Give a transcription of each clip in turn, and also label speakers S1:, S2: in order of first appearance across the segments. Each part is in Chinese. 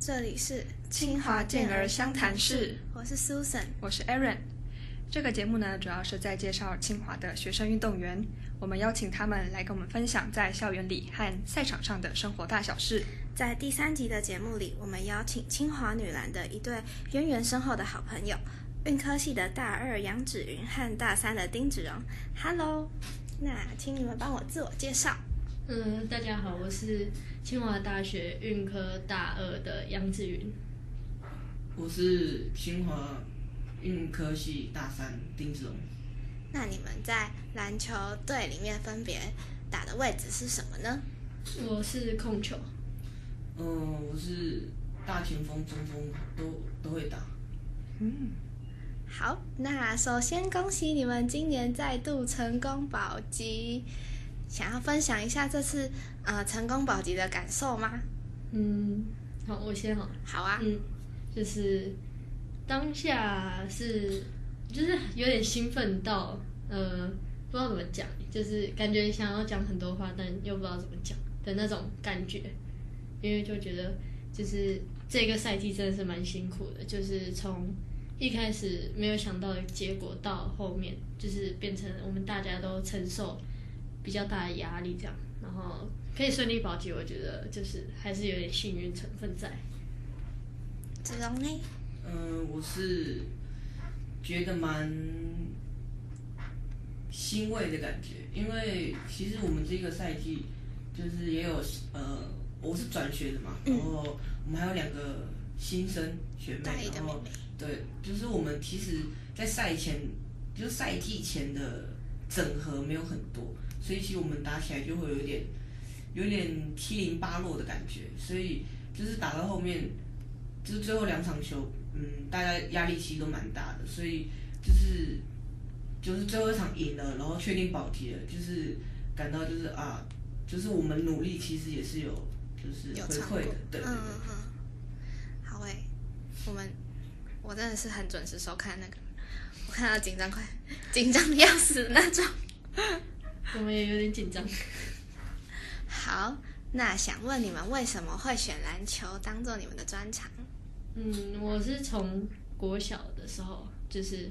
S1: 这里是
S2: 清华健儿湘潭市，
S1: 我是 Susan，
S2: 我是 Aaron。这个节目呢，主要是在介绍清华的学生运动员，我们邀请他们来跟我们分享在校园里和赛场上的生活大小事。
S1: 在第三集的节目里，我们邀请清华女篮的一对渊源深厚的好朋友，运科系的大二杨芷云和大三的丁子荣。Hello，那请你们帮我自我介绍。
S3: 嗯，大家好，我是清华大学运科大二的杨志云。
S4: 我是清华运科系大三丁志荣。
S1: 那你们在篮球队里面分别打的位置是什么呢？
S3: 我是控球。
S4: 嗯，我是大前锋、中锋都都会打。
S1: 嗯，好，那首先恭喜你们今年再度成功保级。想要分享一下这次呃成功保级的感受吗？
S3: 嗯，好，我先好。
S1: 好啊。
S3: 嗯，就是当下是就是有点兴奋到呃不知道怎么讲，就是感觉想要讲很多话，但又不知道怎么讲的那种感觉，因为就觉得就是这个赛季真的是蛮辛苦的，就是从一开始没有想到的结果到后面就是变成我们大家都承受。比较大的压力，这样，然后可以顺利保级，我觉得就是还是有点幸运成分在。
S1: 子龙呢？
S4: 嗯，我是觉得蛮欣慰的感觉，因为其实我们这个赛季就是也有呃，我是转学的嘛，然后我们还有两个新生学妹，然后对，就是我们其实，在赛前就是赛季前的整合没有很多。所以其实我们打起来就会有点，有点七零八落的感觉。所以就是打到后面，就是最后两场球，嗯，大家压力其实都蛮大的。所以就是就是最后一场赢了，然后确定保级了，就是感到就是啊，就是我们努力其实也是有就是回馈的，对对对。
S1: 好诶，我们我真的是很准时收看那个，我看到紧张快紧张的要死那种。
S3: 我们也有点紧张。
S1: 好，那想问你们为什么会选篮球当做你们的专长？
S3: 嗯，我是从国小的时候，就是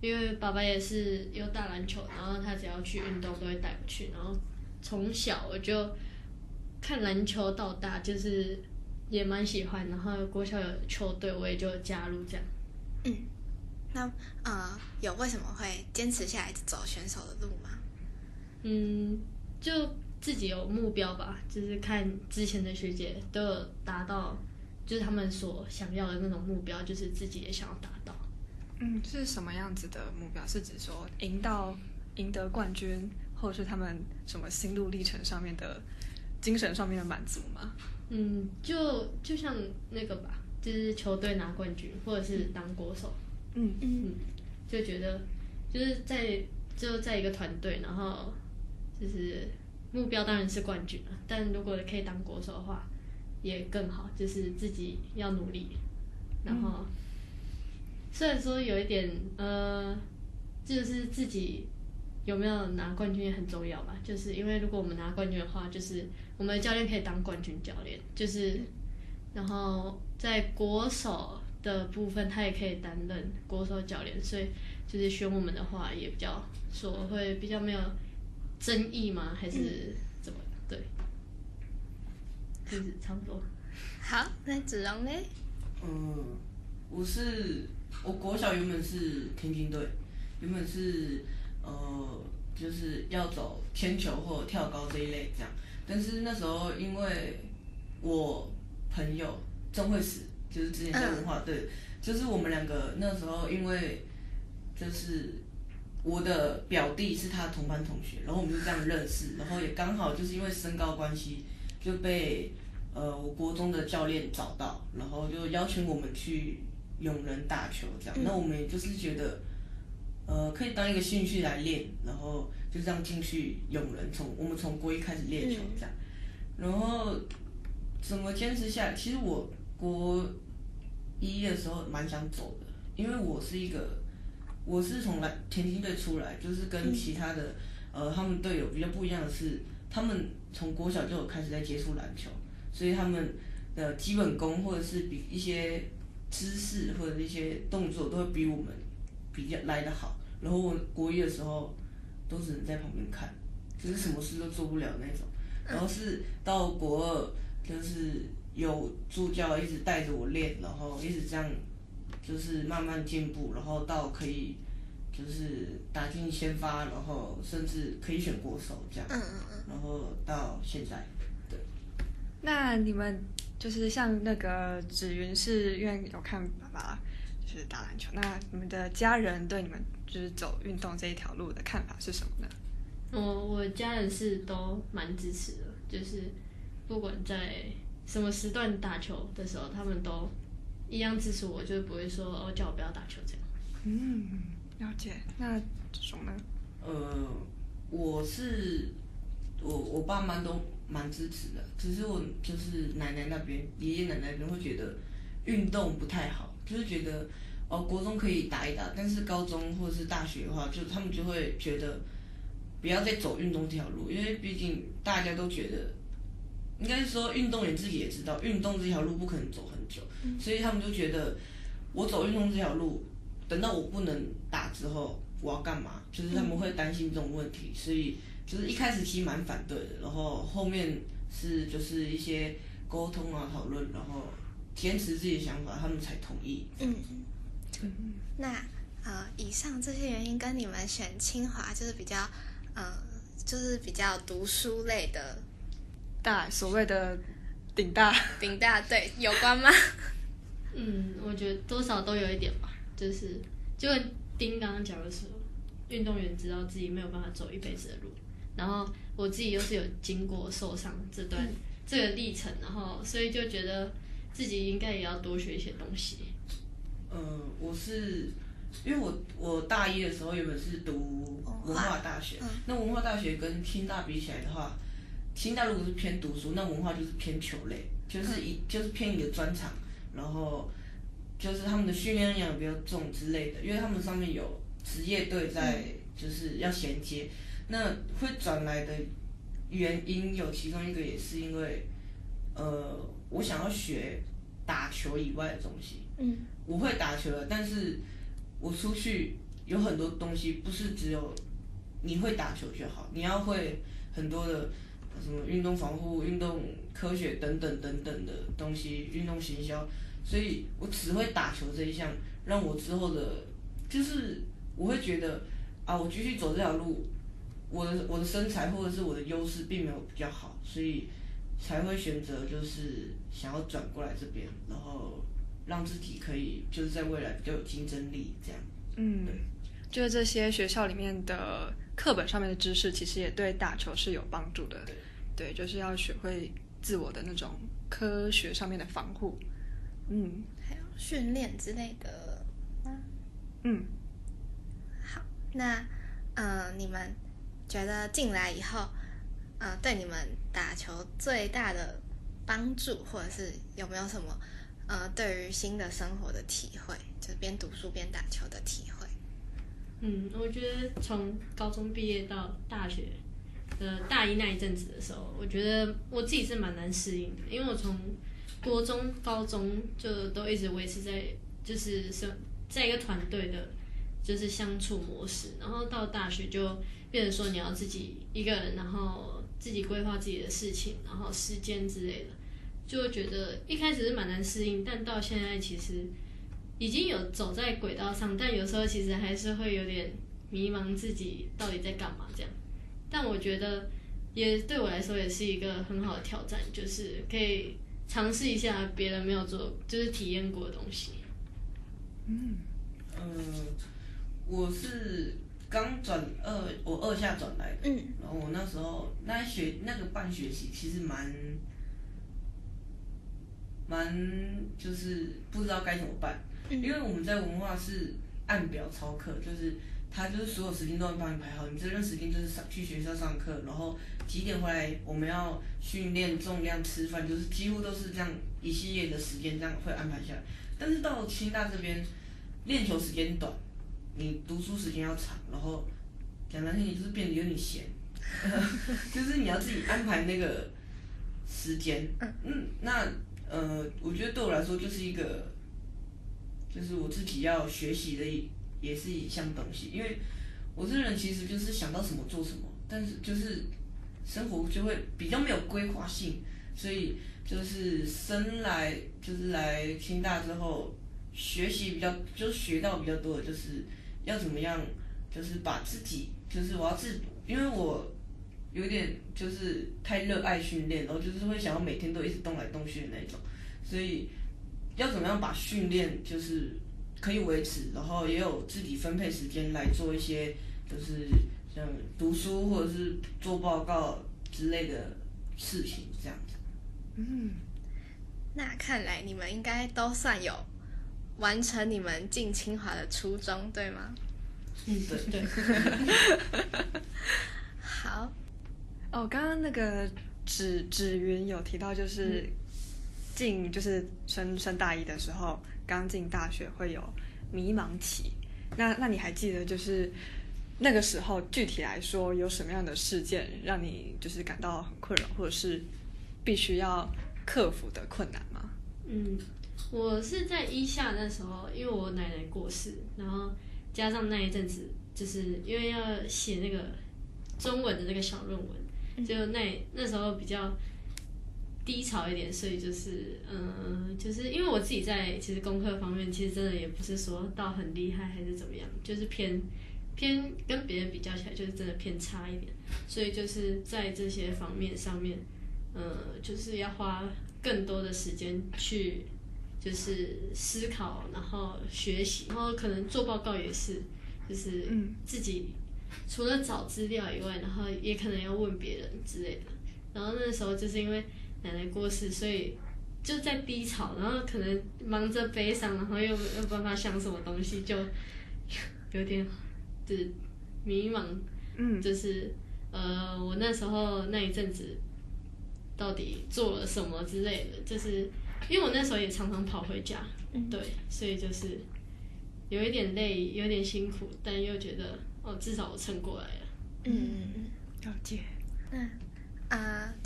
S3: 因为爸爸也是有打篮球，然后他只要去运动都会带我去，然后从小我就看篮球到大，就是也蛮喜欢，然后国小有球队我也就加入这样。
S1: 嗯，那呃，有为什么会坚持下来走选手的路吗？
S3: 嗯，就自己有目标吧，就是看之前的学姐都有达到，就是他们所想要的那种目标，就是自己也想要达到。
S2: 嗯，是什么样子的目标？是指说赢到赢得冠军，或者是他们什么心路历程上面的精神上面的满足吗？
S3: 嗯，就就像那个吧，就是球队拿冠军，或者是当国手。
S2: 嗯
S3: 嗯，就觉得就是在就在一个团队，然后。就是目标当然是冠军了，但如果可以当国手的话，也更好。就是自己要努力，然后虽然说有一点呃，就是自己有没有拿冠军也很重要吧。就是因为如果我们拿冠军的话，就是我们的教练可以当冠军教练，就是然后在国手的部分，他也可以担任国手教练，所以就是选我们的话，也比较说会比较没有。争议吗？还是怎么？对，就是差不多。
S1: 好，那子荣呢？
S4: 嗯，我是我国小原本是田径队，原本是呃就是要走铅球或跳高这一类这样，但是那时候因为我朋友郑慧史，就是之前在文化队，就是我们两个那时候因为就是。我的表弟是他同班同学，然后我们就这样认识，然后也刚好就是因为身高关系，就被呃我国中的教练找到，然后就邀请我们去永仁打球这样。那我们也就是觉得，呃，可以当一个兴趣来练，然后就这样进去永仁，从我们从国一开始练球这样。然后怎么坚持下来？其实我国一的时候蛮想走的，因为我是一个。我是从来田径队出来，就是跟其他的呃他们队友比较不一样的是，他们从国小就有开始在接触篮球，所以他们的基本功或者是比一些姿势或者一些动作都会比我们比较来得好。然后我国一的时候都只能在旁边看，就是什么事都做不了那种。然后是到国二，就是有助教一直带着我练，然后一直这样，就是慢慢进步，然后到可以就是打进先发，然后甚至可以选国手这样。
S1: 嗯嗯嗯。
S4: 然后到现在，对。
S2: 那你们就是像那个紫云，是因为有看爸爸就是打篮球，那你们的家人对你们就是走运动这一条路的看法是什么呢？
S3: 我我家人是都蛮支持的，就是不管在什么时段打球的时候，他们都一样支持我，就是不会说哦叫我不要打球这样。
S2: 嗯，了解。那这种呢？
S4: 呃，我是我我爸妈都蛮支持的，只是我就是奶奶那边爷爷奶奶那边会觉得运动不太好，就是觉得哦国中可以打一打，但是高中或者是大学的话，就他们就会觉得不要再走运动这条路，因为毕竟大家都觉得，应该是说运动员自己也知道，运动这条路不可能走很久，所以他们就觉得我走运动这条路，等到我不能打之后，我要干嘛？就是他们会担心这种问题，所以就是一开始其实蛮反对的，然后后面是就是一些沟通啊讨论，然后坚持自己的想法，他们才同意。
S1: 嗯嗯。那呃，以上这些原因跟你们选清华就是比较，呃，就是比较读书类的
S2: 大所谓的顶大
S1: 顶大对有关吗？
S3: 嗯，我觉得多少都有一点吧，就是就跟丁刚刚讲的说，运动员知道自己没有办法走一辈子的路，然后我自己又是有经过受伤这段、这个历程，然后所以就觉得自己应该也要多学一些东西。
S4: 嗯，我是因为我我大一的时候原本是读文化大学，那文化大学跟清大比起来的话，清大如果是偏读书，那文化就是偏球类，就是一就是偏你的专长，然后就是他们的训练量比较重之类的，因为他们上面有职业队在，就是要衔接。那会转来的原因有其中一个也是因为，呃，我想要学打球以外的东西。
S1: 嗯。
S4: 我会打球了，但是我出去有很多东西，不是只有你会打球就好，你要会很多的什么运动防护、运动科学等等等等的东西，运动行销。所以我只会打球这一项，让我之后的，就是我会觉得啊，我继续走这条路，我的我的身材或者是我的优势并没有比较好，所以才会选择就是想要转过来这边，然后让自己可以就是在未来比较有竞争力这样。
S2: 嗯，就是这些学校里面的课本上面的知识，其实也对打球是有帮助的。对，就是要学会自我的那种科学上面的防护。嗯，
S1: 还有训练之类的吗？
S2: 嗯，
S1: 好，那呃，你们觉得进来以后，呃，对你们打球最大的帮助，或者是有没有什么呃，对于新的生活的体会，就是边读书边打球的体会？
S3: 嗯，我觉得从高中毕业到大学的大一那一阵子的时候，我觉得我自己是蛮难适应的，因为我从国中、高中就都一直维持在就是生在一个团队的，就是相处模式，然后到大学就变成说你要自己一个人，然后自己规划自己的事情，然后时间之类的，就会觉得一开始是蛮难适应，但到现在其实已经有走在轨道上，但有时候其实还是会有点迷茫自己到底在干嘛这样，但我觉得也对我来说也是一个很好的挑战，就是可以。尝试一下别人没有做，就是体验过的东西。
S2: 嗯，
S4: 呃，我是刚转二，我二下转来的。
S1: 嗯。
S4: 然后我那时候那学那个半学期，其实蛮蛮就是不知道该怎么办，因为我们在文化是按表操课，就是他就是所有时间都会帮你排好，你这段时间就是上去学校上课，然后。几点回来？我们要训练重量、吃饭，就是几乎都是这样一系列的时间这样会安排下来。但是到清大这边，练球时间短，你读书时间要长，然后讲难听点就是变得有点闲，就是你要自己安排那个时间。嗯，那呃，我觉得对我来说就是一个，就是我自己要学习的一也是一项东西，因为我这个人其实就是想到什么做什么，但是就是生活就会比较没有规划性，所以就是生来就是来清大之后学习比较就学到比较多的就是要怎么样，就是把自己就是我要自因为我。有点就是太热爱训练，然后就是会想要每天都一直动来动去的那种，所以要怎么样把训练就是可以维持，然后也有自己分配时间来做一些就是像读书或者是做报告之类的事情这样子。
S1: 嗯，那看来你们应该都算有完成你们进清华的初衷，对吗？
S4: 嗯，对对。
S1: 好。
S2: 哦，刚刚那个指指云有提到，就是进就是升升大一的时候，刚进大学会有迷茫期。那那你还记得就是那个时候具体来说有什么样的事件让你就是感到很困扰，或者是必须要克服的困难吗？
S3: 嗯，我是在一下那时候，因为我奶奶过世，然后加上那一阵子就是因为要写那个中文的那个小论文。就那那时候比较低潮一点，所以就是嗯，就是因为我自己在其实功课方面，其实真的也不是说到很厉害还是怎么样，就是偏偏跟别人比较起来，就是真的偏差一点。所以就是在这些方面上面，嗯，就是要花更多的时间去就是思考，然后学习，然后可能做报告也是，就是自己。除了找资料以外，然后也可能要问别人之类的。然后那时候就是因为奶奶过世，所以就在低潮，然后可能忙着悲伤，然后又没有办法想什么东西，就有点就是迷茫。嗯，就是呃，我那时候那一阵子到底做了什么之类的，就是因为我那时候也常常跑回家，嗯对，所以就是有一点累，有点辛苦，但又觉得。哦，至少我撑过来了。
S1: 嗯，
S2: 了解。
S1: 那啊，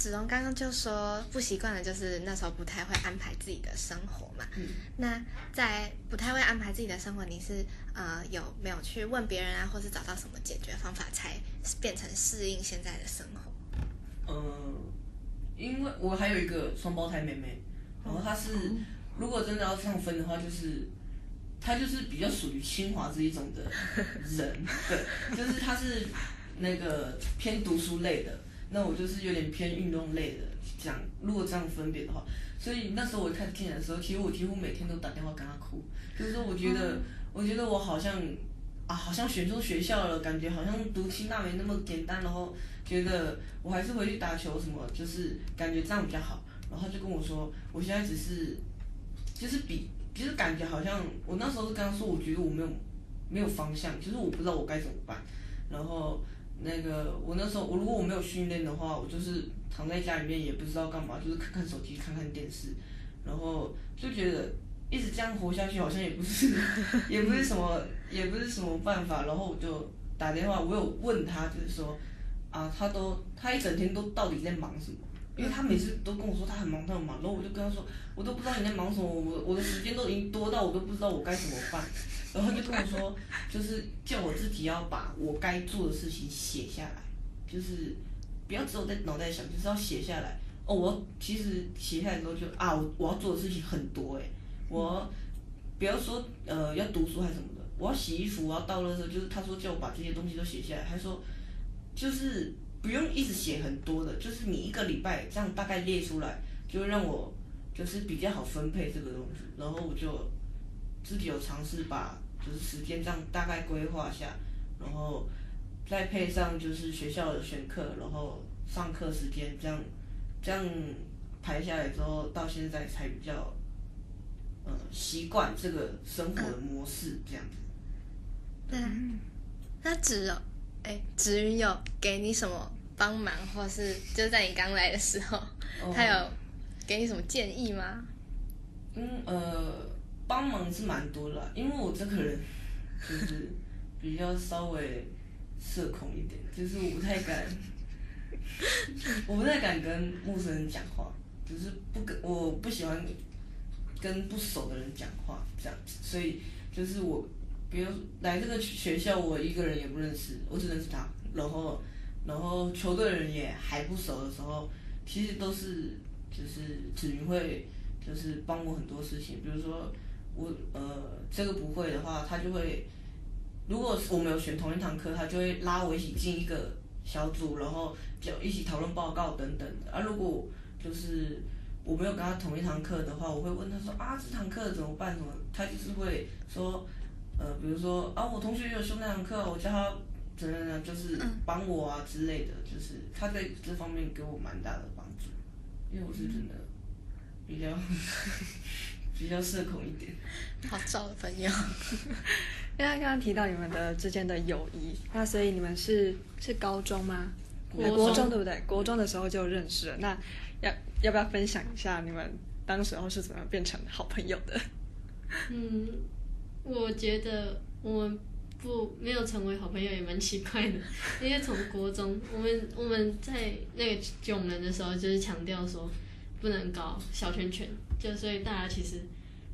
S1: 子龙刚刚就说不习惯的，就是那时候不太会安排自己的生活嘛。嗯。那在不太会安排自己的生活，你是呃有没有去问别人啊，或是找到什么解决方法，才变成适应现在的生活？
S4: 嗯，因为我还有一个双胞胎妹妹，然后她是如果真的要这样分的话，就是。她就是比较属于清华这一种的人，对，就是她是那个偏读书类的，那我就是有点偏运动类的。讲如果这样分别的话，所以那时候我开始进来的时候，其实我几乎每天都打电话跟他哭，就是说我觉得，我觉得我好像啊，好像选错学校了，感觉好像读清大没那么简单，然后觉得我还是回去打球什么，就是感觉这样比较好。然后就跟我说，我现在只是就是比。就是感觉好像我那时候是跟他说，我觉得我没有没有方向，就是我不知道我该怎么办。然后那个我那时候我如果我没有训练的话，我就是躺在家里面也不知道干嘛，就是看看手机看看电视，然后就觉得一直这样活下去好像也不是 也不是什么也不是什么办法。然后我就打电话，我有问他，就是说啊，他都他一整天都到底在忙什么？因为他每次都跟我说他很忙，他很忙，然后我就跟他说，我都不知道你在忙什么，我我的时间都已经多到我都不知道我该怎么办，然后就跟我说，就是叫我自己要把我该做的事情写下来，就是不要只有在脑袋想，就是要写下来。哦，我其实写下来之后就啊，我我要做的事情很多诶，我不要说呃要读书还是什么的，我要洗衣服，我要倒垃圾，就是他说叫我把这些东西都写下来，还说就是。不用一直写很多的，就是你一个礼拜这样大概列出来，就让我就是比较好分配这个东西。然后我就自己有尝试把就是时间这样大概规划下，然后再配上就是学校的选课，然后上课时间这样这样排下来之后，到现在才比较呃习惯这个生活的模式这样子。
S1: 嗯，那只有。哎，子云有给你什么帮忙，或是就是在你刚来的时候，他有给你什么建议吗？
S4: 嗯呃，帮忙是蛮多的，因为我这个人就是比较稍微社恐一点，就是我不太敢，我不太敢跟陌生人讲话，就是不跟我不喜欢跟不熟的人讲话这样子，所以就是我，比如来这个学校，我一个人也不认识，我只认识他，然后然后球队人也还不熟的时候，其实都是就是子云会就是帮我很多事情，比如说我呃这个不会的话，他就会。如果我们有选同一堂课，他就会拉我一起进一个小组，然后就一起讨论报告等等的。啊，如果就是我没有跟他同一堂课的话，我会问他说啊，这堂课怎么办？怎么？他就是会说，呃，比如说啊，我同学有修那堂课，我叫他怎样怎样，就是帮我啊之类的。就是他在这方面给我蛮大的帮助，因为我是真的比较比较社恐一点。
S1: 好找的朋友。
S2: 因 为刚刚提到你们的之间的友谊，那所以你们是是高中吗？国中对不对？国中的时候就认识了。那要要不要分享一下你们当时候是怎么变成好朋友的？
S3: 嗯，我觉得我们不没有成为好朋友也蛮奇怪的，因为从国中我们我们在那个囧人的时候就是强调说不能搞小圈圈，就所以大家其实。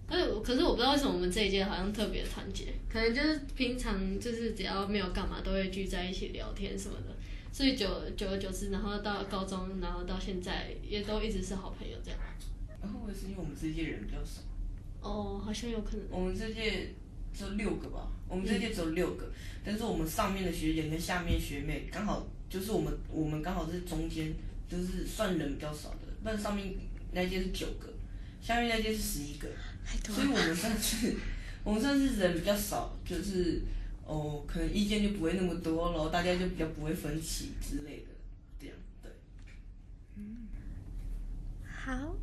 S3: 可是，可是我不知道为什么我们这一届好像特别团结，可能就是平常就是只要没有干嘛，都会聚在一起聊天什么的，所以久久而久之，然后到高中，然后到现在也都一直是好朋友这样。
S4: 会不会是因为我们这届人比较少？
S3: 哦，好像有可能。
S4: 我们这届只有六个吧，我们这届只有六个，但是我们上面的学姐跟下面学妹刚好就是我们，我们刚好是中间，就是算人比较少的，但上面那届是九个，下面那届是十一个。所以我们算是，我们算是人比较少，就是哦，可能意见就不会那么多然后大家就比较不会分歧之类的，这样对。
S1: 嗯，好，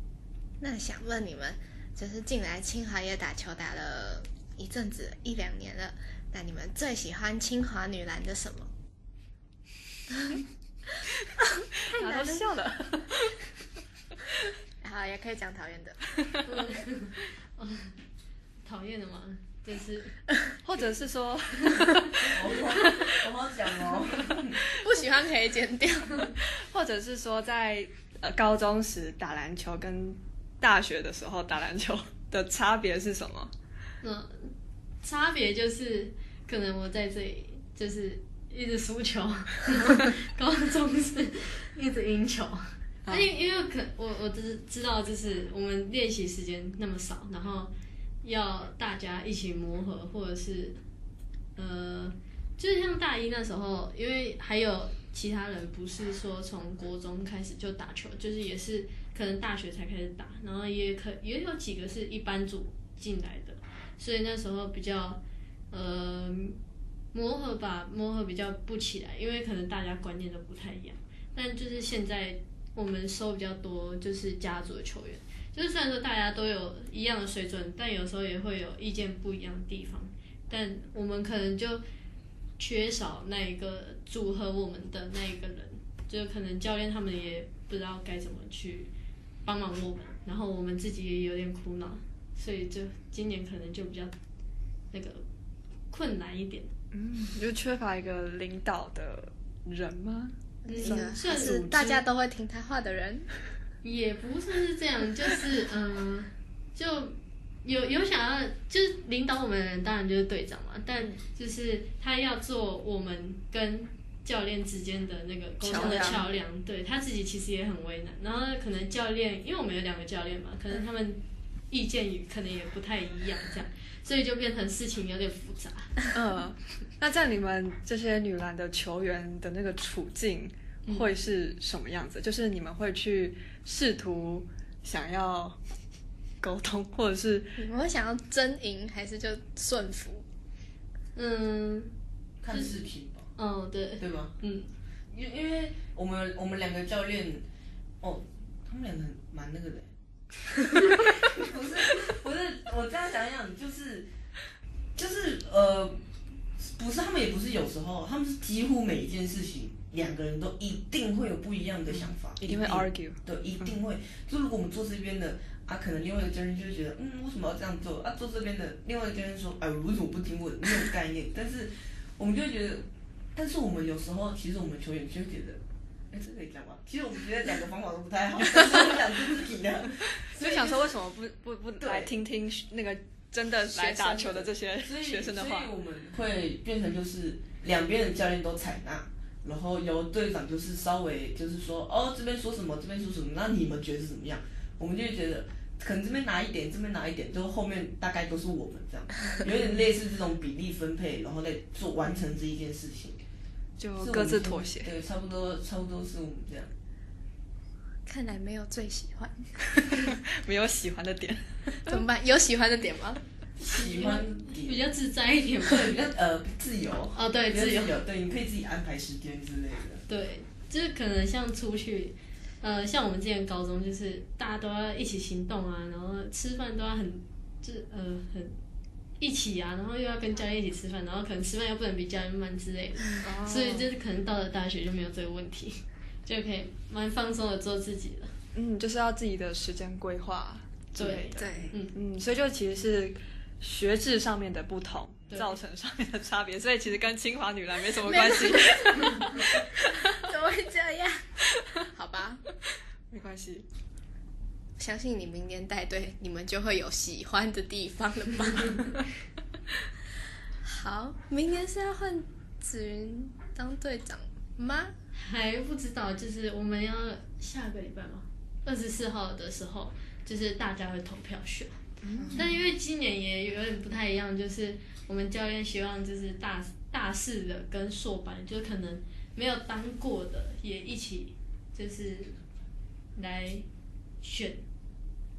S1: 那想问你们，就是进来清华也打球打了一阵子，一两年了，那你们最喜欢清华女篮的什么？
S2: 太难笑了。
S1: 好，也可以讲讨厌的。
S3: 讨厌的吗？就是，
S2: 或者是说，
S4: 好好讲哦。
S1: 不喜欢可以剪掉。
S2: 或者是说，在呃高中时打篮球跟大学的时候打篮球的差别是什么？
S3: 嗯，差别就是可能我在这里就是一直输球，高中是一直赢球。因因为可我我只是知道，就是我们练习时间那么少，然后要大家一起磨合，或者是呃，就是像大一那时候，因为还有其他人不是说从国中开始就打球，就是也是可能大学才开始打，然后也可也有几个是一班组进来的，所以那时候比较呃磨合吧，磨合比较不起来，因为可能大家观念都不太一样，但就是现在。我们收比较多，就是家族的球员。就是虽然说大家都有一样的水准，但有时候也会有意见不一样的地方。但我们可能就缺少那一个组合我们的那一个人，就可能教练他们也不知道该怎么去帮忙我们，然后我们自己也有点苦恼，所以就今年可能就比较那个困难一点。
S2: 嗯，就缺乏一个领导的人吗？
S1: 算是大家都会听他话的人，
S3: 也不算是这样，就是嗯，就有有想要就是领导我们的人，当然就是队长嘛。但就是他要做我们跟教练之间的那个沟通的桥梁，对他自己其实也很为难。然后可能教练，因为我们有两个教练嘛，可能他们意见也可能也不太一样，这样，所以就变成事情有点复杂。
S2: 嗯。那在你们这些女篮的球员的那个处境会是什么样子？就是你们会去试图想要沟通，或者是
S1: 你们会想要争赢，还是就顺服？
S3: 嗯，
S4: 看视频吧。
S3: 哦，对，
S4: 对吧？
S3: 嗯，
S4: 因因为我们我们两个教练，哦，他们两个蛮那个的。不是不是，我这样想想，就是就是呃。不是，他们也不是有时候，他们是几乎每一件事情，两个人都一定会有不一样的想法，
S2: 一定会 argue，
S4: 对，一定会。就如果我们做这边的啊，可能另外一个教练就会觉得，嗯，为什么要这样做啊？做这边的另外一个教练说，哎，为什么不听我的那种概念？但是我们就会觉得，但是我们有时候其实我们球员就会觉得，哎，这可以讲吗？其实我们觉得两个方法都不太好，但是我们想自己的，
S2: 就想说为什么不不不
S4: 对
S2: 来听听那个真的来打球的这些
S4: 所以
S2: 学生的话
S4: 所以？我们会变成就是两边的教练都采纳，然后由队长就是稍微就是说哦这边说什么这边说什么，那你们觉得怎么样？我们就会觉得可能这边拿一点，这边拿一点，就后面大概都是我们这样，有点类似这种比例分配，然后再做完成这一件事情，
S2: 就各自妥协。
S4: 对，差不多差不多是我们这样。
S1: 看来没有最喜欢，
S2: 没有喜欢的点，
S1: 怎么办？有喜欢的点吗？
S4: 喜欢
S3: 比较自在一点吧。
S4: 对比较 呃自由
S3: 哦，对，自由。
S4: 对，你可以自己安排时间之类的。
S3: 对，就是可能像出去，呃，像我们之前高中，就是大家都要一起行动啊，然后吃饭都要很，就是呃很一起啊，然后又要跟教练一起吃饭，然后可能吃饭又不能比教练慢之类的，
S2: 哦
S3: 所以就是可能到了大学就没有这个问题，就可以蛮放松的做自己了。
S2: 嗯，就是要自己的时间规划之类的。
S1: 对，
S2: 嗯嗯，所以就其实是学制上面的不同，造成上面的差别，所以其实跟清华女篮没什么关系，
S1: 怎么会这样？好吧，
S2: 没关系。
S1: 相信你明年带队，你们就会有喜欢的地方了吧？好，明年是要换子云当队长吗？
S3: 还不知道，就是我们要下个礼拜吗？二十四号的时候，就是大家会投票选。但因为今年也有点不太一样，就是我们教练希望就是大大四的跟硕班，就可能没有当过的也一起就是来选，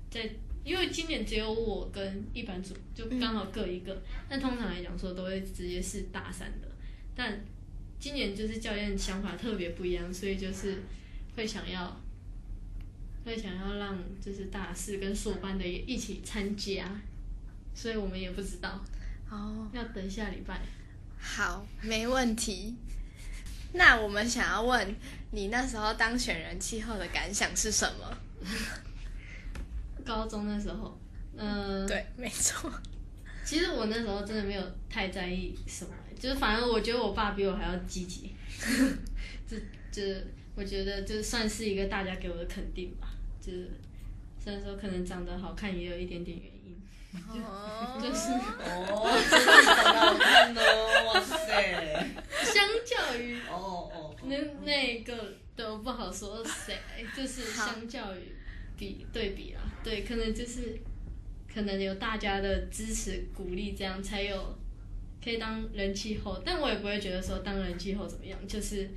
S3: 在因为今年只有我跟一班组就刚好各一个，但通常来讲说都会直接是大三的，但今年就是教练想法特别不一样，所以就是会想要会想要让就是大四跟硕班的也一起参加，所以我们也不知道，
S1: 哦，
S3: 要等下礼拜。
S1: 好，没问题。那我们想要问你那时候当选人气候的感想是什么？
S3: 高中那时候，嗯、
S1: 对，没错。
S3: 其实我那时候真的没有太在意什么，就是反正我觉得我爸比我还要积极，这这我觉得就算是一个大家给我的肯定吧，就是虽然说可能长得好看也有一点点原因，
S1: 哦，
S3: 就是
S4: 哦，真的长得好看哦，哇塞！
S3: 相较于
S4: 哦哦，
S3: 那那个都不好说谁，就是相较于比对比啊，对，可能就是可能有大家的支持鼓励，这样才有可以当人气后，但我也不会觉得说当人气后怎么样，就是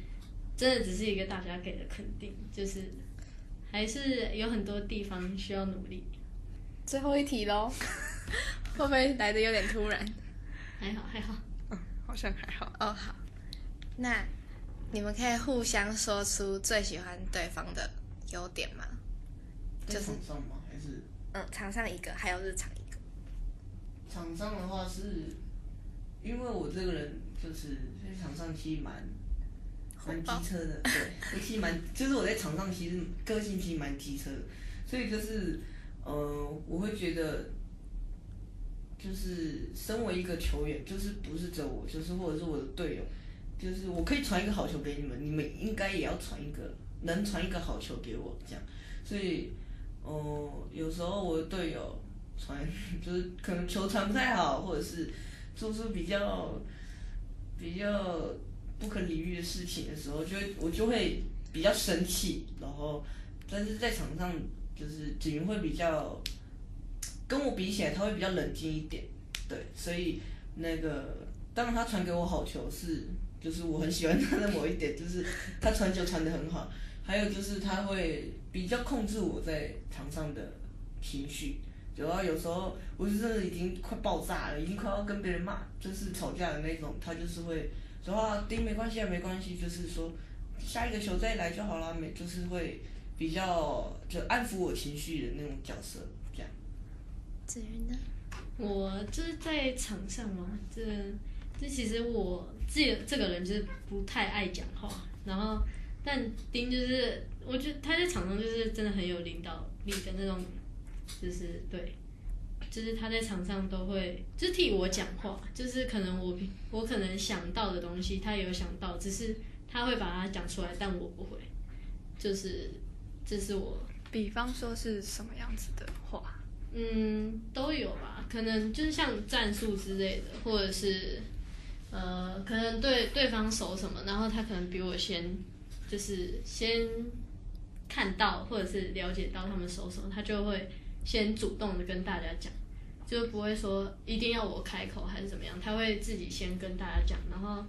S3: 真的只是一个大家给的肯定，就是还是有很多地方需要努力，
S1: 最后一题喽，会不会来的有点突然？
S3: 还好还好，嗯
S2: 好像还好。
S1: 哦，好，那你们可以互相说出最喜欢对方的优点吗？就是
S4: 场上吗？还是
S1: 嗯，场上一个，还有日常一个。
S4: 场上的话是，因为我这个人就是在场上其实蛮蛮机车的，对，我其实蛮，就是我在场上其实个性其实蛮机车的，所以就是呃，我会觉得。就是身为一个球员，就是不是只有我，就是或者是我的队友，就是我可以传一个好球给你们，你们应该也要传一个，能传一个好球给我，这样。所以，哦、有时候我的队友传 就是可能球传不太好，或者是做出比较比较不可理喻的事情的时候，就会我就会比较生气，然后但是在场上就是子云会比较跟我比起来，他会比较冷静一点，对，所以那个当然他传给我好球是就是我很喜欢他的某一点，就是他传球传得很好，还有就是他会比较控制我在场上的情绪。然后有时候我是真的已经快爆炸了，已经快要跟别人骂，就是吵架的那种，他就是会说啊，丁没关系啊，没关系，就是说下一个球再来就好了，没就是会比较就安抚我情绪的那种角色，这样。
S1: 子云呢？
S3: 我就是在场上嘛，这这其实我自己这个人就是不太爱讲话，然后但丁就是我觉得他在场上就是真的很有领导力的那种，就是对，就是他在场上都会就是替我讲话，就是可能我我可能想到的东西他也有想到，只是他会把它讲出来，但我不会，就是这是我
S2: 比方说是什么样子的话？
S3: 嗯都有吧，可能就是像战术之类的，或者是呃可能对对方守什么，然后他可能比我先就是先看到或者是了解到他们守什么，他就会先主动的跟大家讲。就不会说一定要我开口还是怎么样，他会自己先跟大家讲，然后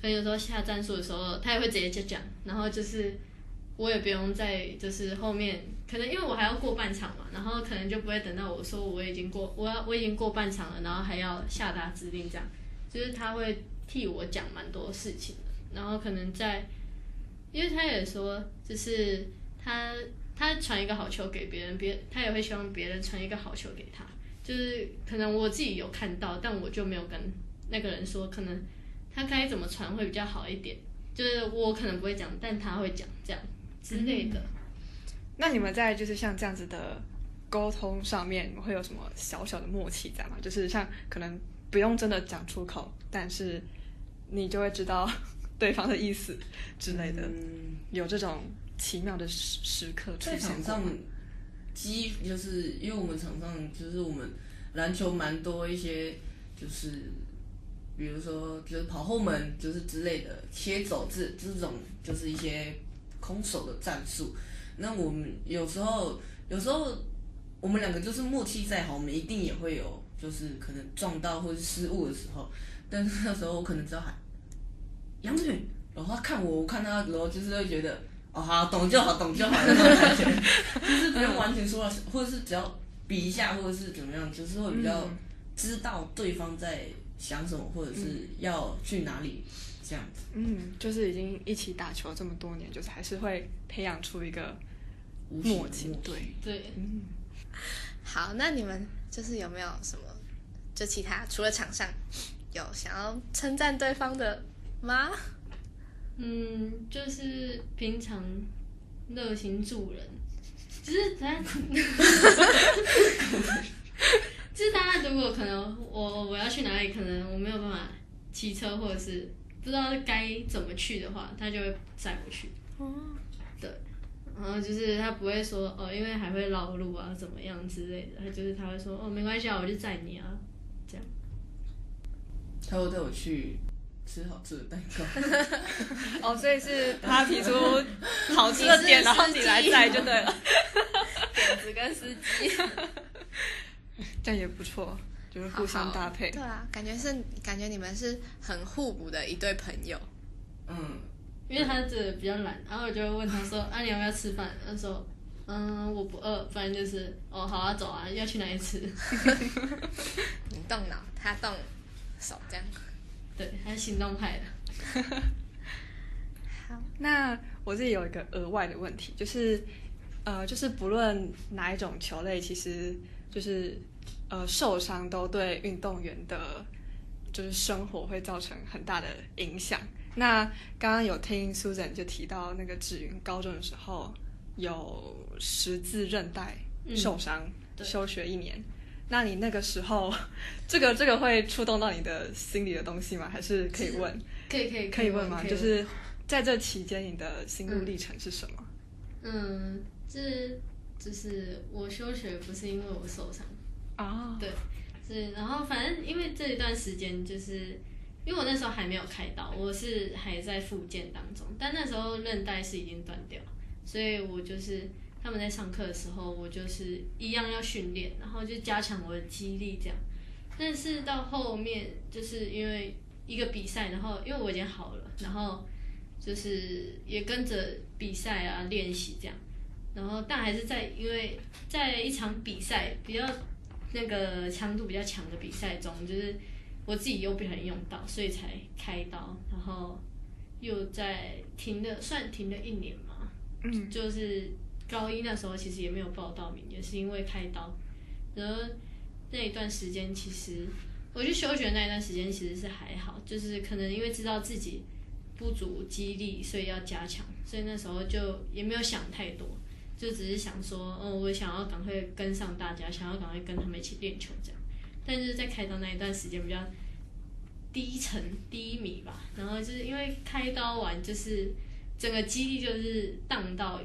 S3: 可能有时候下战术的时候，他也会直接就讲，然后就是我也不用再就是后面可能因为我还要过半场嘛，然后可能就不会等到我说我已经过我要我已经过半场了，然后还要下达指令这样，就是他会替我讲蛮多事情，然后可能在，因为他也说就是他他传一个好球给别人，别他也会希望别人传一个好球给他。就是可能我自己有看到，但我就没有跟那个人说，可能他该怎么传会比较好一点。就是我可能不会讲，但他会讲这样之类的。
S2: 那你们在就是像这样子的沟通上面，会有什么小小的默契在吗？就是像可能不用真的讲出口，但是你就会知道对方的意思之类的，嗯有这种奇妙的时时刻出现
S4: 场上。基就是因为我们场上就是我们篮球蛮多一些就是，比如说就是跑后门就是之类的切走这这种就是一些空手的战术。那我们有时候有时候我们两个就是默契再好，我们一定也会有就是可能撞到或者失误的时候。但是那时候我可能知道喊杨子允，然后他看我，我看他，然后就是会觉得。哦，好，懂就好，懂就好那种感觉，就是不用完全说了，或者是只要比一下，或者是怎么样，就是会比较知道对方在想什么，或者是要去哪里这样子。
S2: 嗯，就是已经一起打球这么多年，就是还是会培养出一个默契。对
S3: 对，
S2: 嗯。
S1: 好，那你们就是有没有什么，就其他除了场上有想要称赞对方的吗？
S3: 嗯，就是平常热心助人，就是大家，就是大家如果可能，我我要去哪里，可能我没有办法骑车，或者是不知道该怎么去的话，他就会载我去。哦，对，然后就是他不会说哦，因为还会绕路啊，怎么样之类的，他就是他会说哦，没关系啊，我就载你啊，这样。
S4: 他会带我去。吃好吃的蛋糕
S2: 哦，所以是 他提出好吃的点，然后你来载就对了。
S1: 点子跟司机，
S2: 这样也不错，就是互相搭配。
S1: 对啊，感觉是感觉你们是很互补的一对朋友。
S3: 嗯，因为他这比较懒，然后我就问他说：“啊，你要不要吃饭？”他说：“嗯，我不饿。”反正就是哦，好啊，走啊，要去哪里吃？
S1: 你动脑，他动手，这样。
S3: 对，他是行动派的。
S1: 好，
S2: 那我自己有一个额外的问题，就是，呃，就是不论哪一种球类，其实就是呃受伤都对运动员的，就是生活会造成很大的影响。那刚刚有听 Susan 就提到，那个志云高中的时候有十字韧带受伤，休学一年。那你那个时候，这个这个会触动到你的心里的东西吗？还是可以问？
S3: 可以可以
S2: 可以问吗？就是在这期间，你的心路历程是什么？
S3: 嗯，这就是我休学不是因为我受伤
S2: 啊，
S3: 对，是然后反正因为这一段时间，就是因为我那时候还没有开刀，我是还在复健当中，但那时候韧带是已经断掉，所以我就是。他们在上课的时候，我就是一样要训练，然后就加强我的肌力这样。但是到后面，就是因为一个比赛，然后因为我已经好了，然后就是也跟着比赛啊练习这样。然后但还是在因为在一场比赛比较那个强度比较强的比赛中，就是我自己又不小心用到，所以才开刀，然后又在停了，算停了一年嘛。
S2: 嗯，
S3: 就是。高一那时候其实也没有报到名，也是因为开刀。然后那一段时间，其实我去休学那一段时间其实是还好，就是可能因为知道自己不足肌力，所以要加强，所以那时候就也没有想太多，就只是想说，嗯，我想要赶快跟上大家，想要赶快跟他们一起练球这样。但是在开刀那一段时间比较低沉低迷吧，然后就是因为开刀完就是。整个肌力就是荡到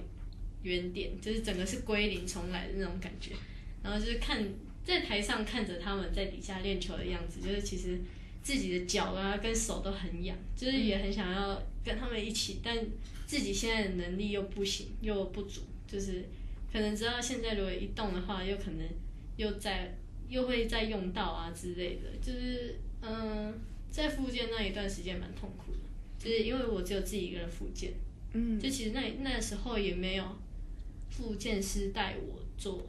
S3: 原点，就是整个是归零重来的那种感觉。然后就是看在台上看着他们在底下练球的样子，就是其实自己的脚啊跟手都很痒，就是也很想要跟他们一起，但自己现在的能力又不行又不足，就是可能知道现在如果一动的话，又可能又在又会再用到啊之类的，就是嗯，在复健那一段时间蛮痛苦的，就是因为我只有自己一个人复健，
S2: 嗯，
S3: 就其实那那时候也没有复健师带我做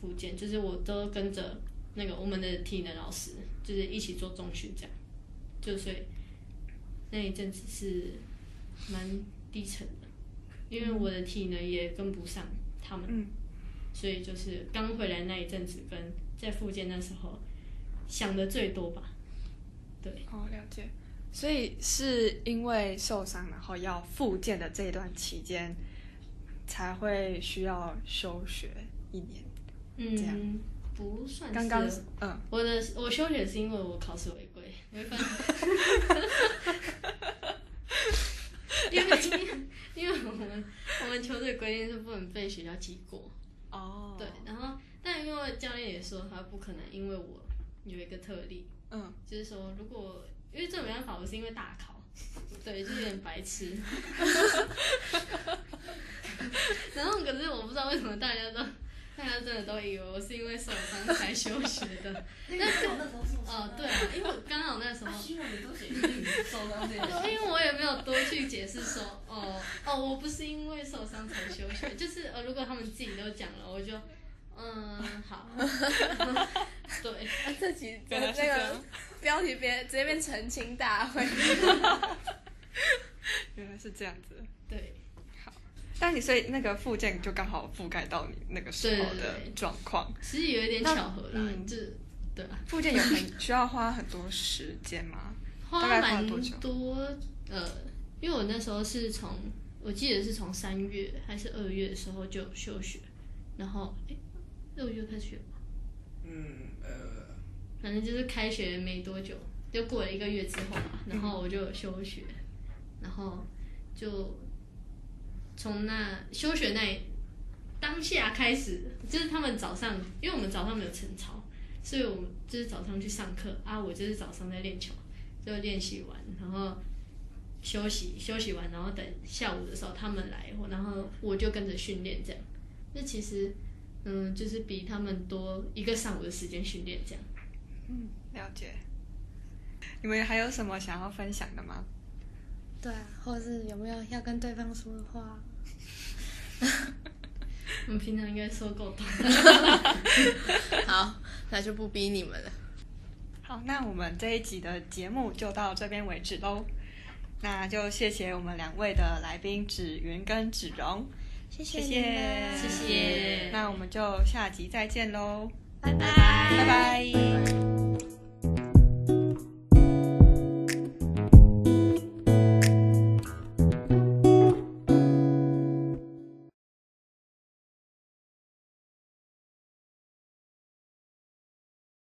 S3: 复健，就是我都跟着那个我们的体能老师，就是一起做中训这样，就所以那一阵子是蛮低沉的，因为我的体能也跟不上他们，
S2: 嗯
S3: 所以就是刚回来那一阵子跟在复健那时候想的最多吧，对。
S2: 哦，了解。所以是因为受伤，然后要复健的这一段期间，才会需要休学一年。这样
S3: 嗯，不算是。
S2: 刚刚嗯，
S3: 我的我休学是因为我考试违规，违反。因为因为因为我们我们球队规定是不能被学校记过，
S2: 哦，
S3: 对，然后但因为教练也说他不可能因为我有一个特例，
S2: 嗯，
S3: 就是说如果因为这没办法，我是因为大考，对，就有点白痴。可是我不知道为什么大家都 大家真的都以为我是因为受伤才休学的。
S4: 那时候那时候受伤
S3: 哦，对啊，因为我刚好那时候
S4: 受伤
S3: 因。为我也没有多去解释说，哦哦，我不是因为受伤才休学，就是呃，如果他们自己都讲了，我就嗯好，对，
S1: 啊这集
S2: 这样
S1: 标题别直接变澄清大会。
S2: 原来是这样子。
S3: 对，
S2: 但你所以那个附件就刚好覆盖到你那个时候的状况。
S3: 其实有一点巧合啦，
S2: 嗯。
S3: 就对啊，
S2: 附件有很需要花很多时间吗？
S3: 花蛮
S2: 多
S3: 呃，因为我那时候是从我记得是从三月还是二月的时候就休学，然后诶六月开始学吧，
S4: 嗯呃，
S3: 反正就是开学没多久，就过了一个月之后嘛，然后我就休学，然后就从那休学那当下开始，就是他们早上，因为我们早上没有晨操，所以我们就是早上去上课啊，我就是早上在练球，就练习完，然后休息休息完，然后等下午的时候他们来，然后我就跟着训练这样。那其实，嗯，就是比他们多一个上午的时间训练这样。
S2: 嗯，了解。你们还有什么想要分享的吗？
S1: 对啊，或是有没有要跟对方说的话？
S3: 我们平常应该说够多。
S1: 好，那就不逼你们了。
S2: 好，那我们这一集的节目就到这边为止喽。那就谢谢我们两位的来宾芷云跟芷蓉，
S1: 谢
S2: 谢
S1: 谢谢
S3: 谢谢
S2: 那我们就下集再见喽，
S1: 拜拜，
S2: 拜拜。